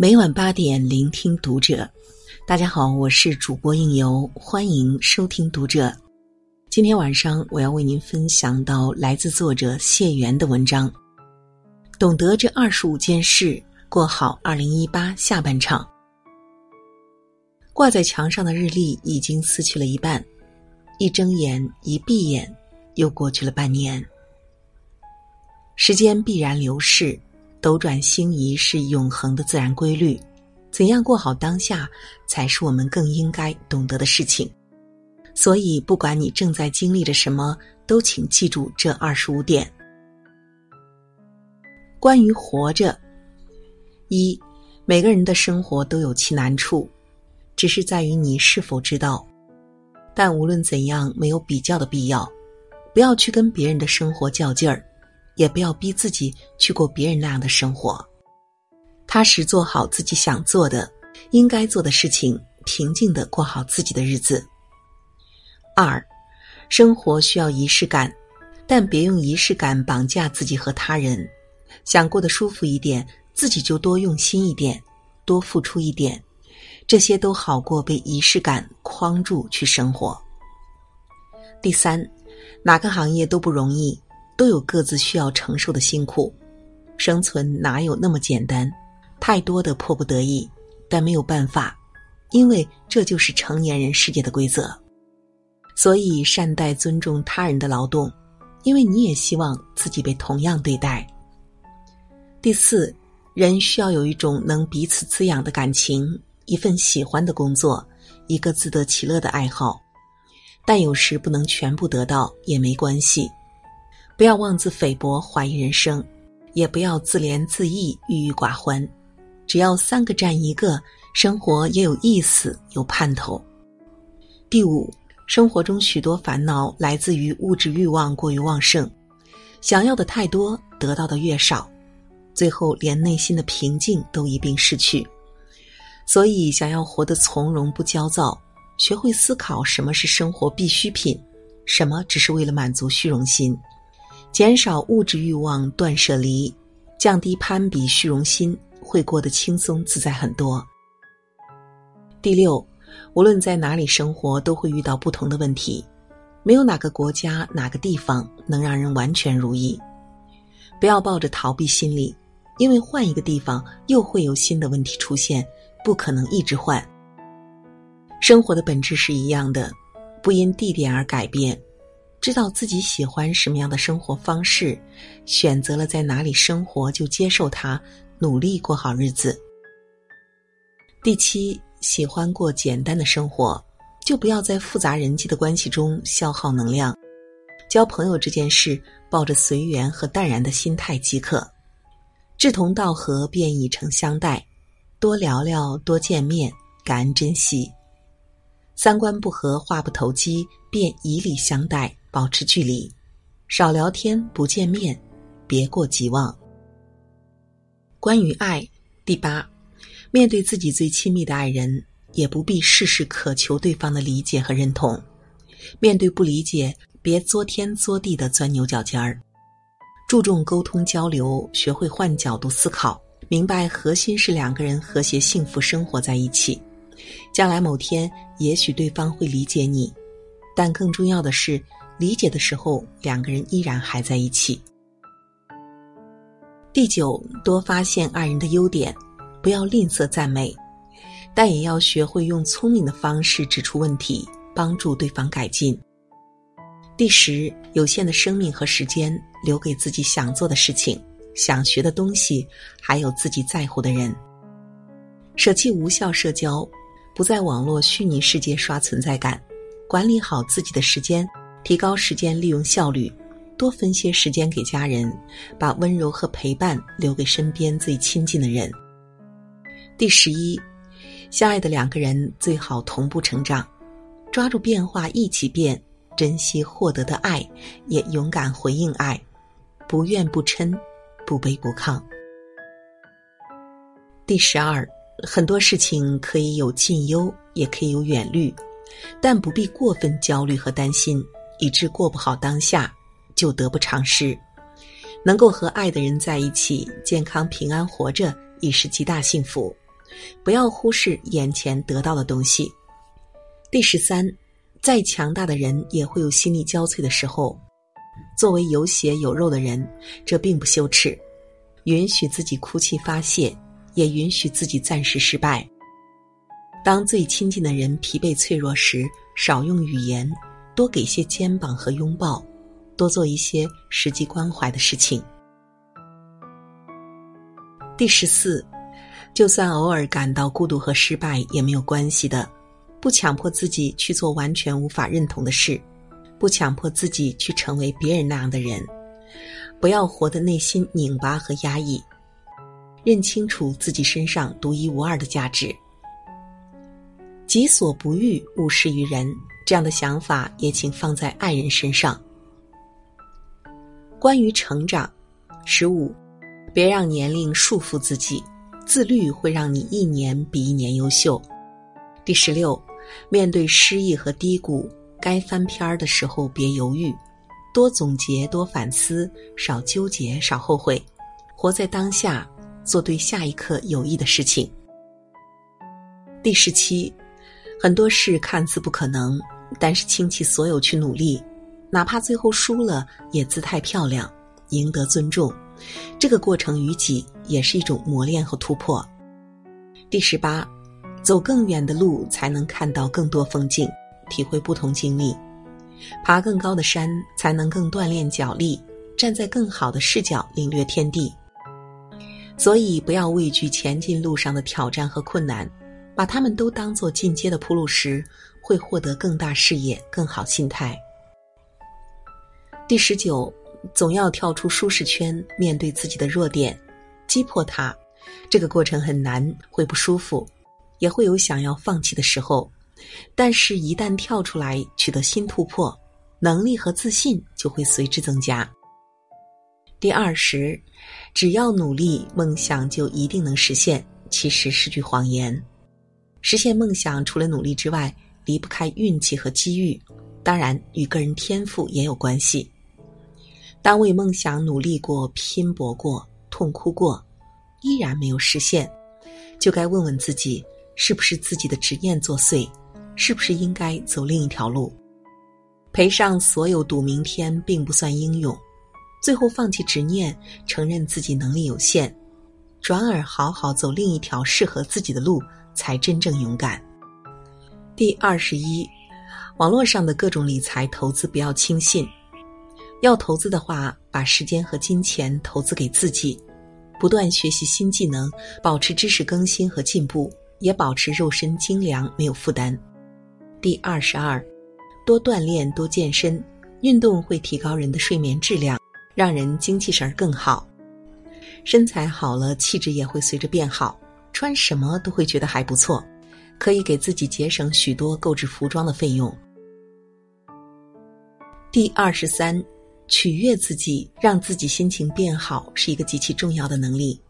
每晚八点，聆听读者。大家好，我是主播应由，欢迎收听读者。今天晚上我要为您分享到来自作者谢元的文章。懂得这二十五件事，过好二零一八下半场。挂在墙上的日历已经撕去了一半，一睁眼一闭眼，又过去了半年。时间必然流逝。斗转星移是永恒的自然规律，怎样过好当下，才是我们更应该懂得的事情。所以，不管你正在经历着什么，都请记住这二十五点。关于活着，一，每个人的生活都有其难处，只是在于你是否知道。但无论怎样，没有比较的必要，不要去跟别人的生活较劲儿。也不要逼自己去过别人那样的生活，踏实做好自己想做的、应该做的事情，平静的过好自己的日子。二，生活需要仪式感，但别用仪式感绑架自己和他人。想过得舒服一点，自己就多用心一点，多付出一点，这些都好过被仪式感框住去生活。第三，哪个行业都不容易。都有各自需要承受的辛苦，生存哪有那么简单？太多的迫不得已，但没有办法，因为这就是成年人世界的规则。所以善待、尊重他人的劳动，因为你也希望自己被同样对待。第四，人需要有一种能彼此滋养的感情，一份喜欢的工作，一个自得其乐的爱好，但有时不能全部得到也没关系。不要妄自菲薄，怀疑人生；也不要自怜自艾，郁郁寡欢。只要三个占一个，生活也有意思，有盼头。第五，生活中许多烦恼来自于物质欲望过于旺盛，想要的太多，得到的越少，最后连内心的平静都一并失去。所以，想要活得从容不焦躁，学会思考什么是生活必需品，什么只是为了满足虚荣心。减少物质欲望，断舍离，降低攀比虚荣心，会过得轻松自在很多。第六，无论在哪里生活，都会遇到不同的问题，没有哪个国家、哪个地方能让人完全如意。不要抱着逃避心理，因为换一个地方又会有新的问题出现，不可能一直换。生活的本质是一样的，不因地点而改变。知道自己喜欢什么样的生活方式，选择了在哪里生活，就接受它，努力过好日子。第七，喜欢过简单的生活，就不要在复杂人际的关系中消耗能量。交朋友这件事，抱着随缘和淡然的心态即可。志同道合便以诚相待，多聊聊，多见面，感恩珍惜。三观不合，话不投机，便以礼相待。保持距离，少聊天，不见面，别过即忘。关于爱，第八，面对自己最亲密的爱人，也不必事事渴求对方的理解和认同。面对不理解，别作天作地的钻牛角尖儿。注重沟通交流，学会换角度思考，明白核心是两个人和谐幸福生活在一起。将来某天，也许对方会理解你，但更重要的是。理解的时候，两个人依然还在一起。第九，多发现爱人的优点，不要吝啬赞美，但也要学会用聪明的方式指出问题，帮助对方改进。第十，有限的生命和时间留给自己想做的事情、想学的东西，还有自己在乎的人。舍弃无效社交，不在网络虚拟世界刷存在感，管理好自己的时间。提高时间利用效率，多分些时间给家人，把温柔和陪伴留给身边最亲近的人。第十一，相爱的两个人最好同步成长，抓住变化一起变，珍惜获得的爱，也勇敢回应爱，不怨不嗔，不卑不亢。第十二，很多事情可以有近忧，也可以有远虑，但不必过分焦虑和担心。以致过不好当下，就得不偿失。能够和爱的人在一起，健康平安活着，已是极大幸福。不要忽视眼前得到的东西。第十三，再强大的人也会有心力交瘁的时候。作为有血有肉的人，这并不羞耻，允许自己哭泣发泄，也允许自己暂时失败。当最亲近的人疲惫脆弱时，少用语言，多给些肩膀和拥抱，多做一些实际关怀的事情。第十四，就算偶尔感到孤独和失败也没有关系的，不强迫自己去做完全无法认同的事，不强迫自己去成为别人那样的人，不要活得内心拧巴和压抑，认清楚自己身上独一无二的价值。己所不欲，勿施于人。这样的想法也请放在爱人身上。关于成长，十五。别让年龄束缚自己，自律会让你一年比一年优秀。第十六，面对失意和低谷，该翻篇儿的时候别犹豫，多总结，多反思，少纠结，少后悔，活在当下，做对下一刻有益的事情。第十七，很多事看似不可能，但是倾其所有去努力，哪怕最后输了，也姿态漂亮，赢得尊重。这个过程于己也是一种磨练和突破。第十八，走更远的路，才能看到更多风景，体会不同经历；爬更高的山，才能更锻炼脚力，站在更好的视角领略天地。所以，不要畏惧前进路上的挑战和困难，把他们都当做进阶的铺路石，会获得更大视野、更好心态。第十九。总要跳出舒适圈，面对自己的弱点，击破它。这个过程很难，会不舒服，也会有想要放弃的时候。但是，一旦跳出来，取得新突破，能力和自信就会随之增加。第二十，只要努力，梦想就一定能实现，其实是句谎言。实现梦想，除了努力之外，离不开运气和机遇，当然与个人天赋也有关系。当为梦想努力过、拼搏过、痛哭过，依然没有实现，就该问问自己：是不是自己的执念作祟？是不是应该走另一条路？赔上所有赌明天，并不算英勇。最后放弃执念，承认自己能力有限，转而好好走另一条适合自己的路，才真正勇敢。第二十一，网络上的各种理财投资不要轻信。要投资的话，把时间和金钱投资给自己，不断学习新技能，保持知识更新和进步，也保持肉身精良没有负担。第二十二，多锻炼多健身，运动会提高人的睡眠质量，让人精气神儿更好，身材好了，气质也会随着变好，穿什么都会觉得还不错，可以给自己节省许多购置服装的费用。第二十三。取悦自己，让自己心情变好，是一个极其重要的能力。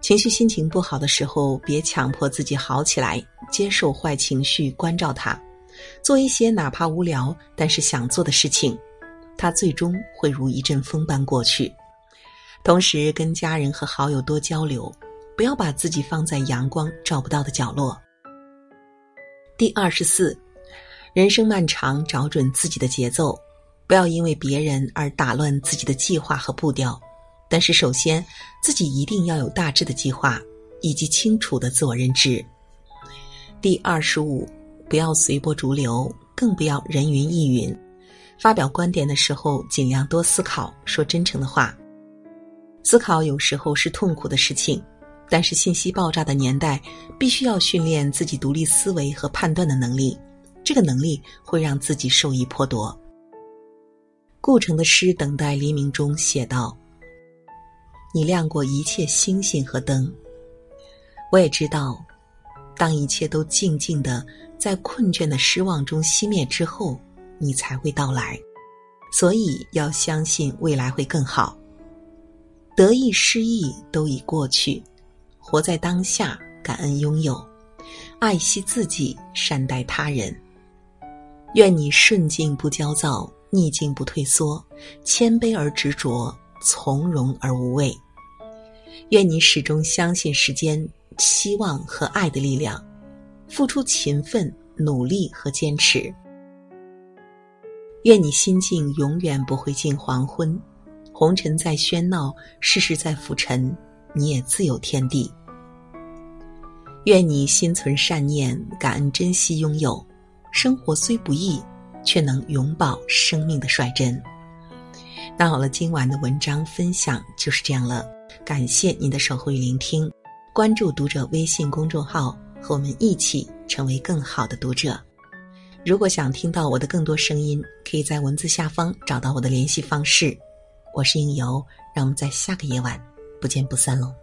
情绪心情不好的时候，别强迫自己好起来，接受坏情绪，关照它，做一些哪怕无聊但是想做的事情，它最终会如一阵风般过去。同时，跟家人和好友多交流，不要把自己放在阳光照不到的角落。第二十四，人生漫长，找准自己的节奏。不要因为别人而打乱自己的计划和步调，但是首先自己一定要有大致的计划以及清楚的自我认知。第二十五，不要随波逐流，更不要人云亦云。发表观点的时候，尽量多思考，说真诚的话。思考有时候是痛苦的事情，但是信息爆炸的年代，必须要训练自己独立思维和判断的能力。这个能力会让自己受益颇多。顾城的诗《等待黎明》中写道：“你亮过一切星星和灯。我也知道，当一切都静静的在困倦的失望中熄灭之后，你才会到来。所以要相信未来会更好。得意失意都已过去，活在当下，感恩拥有，爱惜自己，善待他人。愿你顺境不焦躁。”逆境不退缩，谦卑而执着，从容而无畏。愿你始终相信时间，期望和爱的力量，付出勤奋、努力和坚持。愿你心境永远不会近黄昏，红尘在喧闹，世事在浮沉，你也自有天地。愿你心存善念，感恩珍惜拥有，生活虽不易，却能永葆生命的率真。那好了，今晚的文章分享就是这样了，感谢您的守候与聆听，关注读者微信公众号，和我们一起成为更好的读者。如果想听到我的更多声音，可以在文字下方找到我的联系方式。我是应由，让我们在下个夜晚不见不散喽。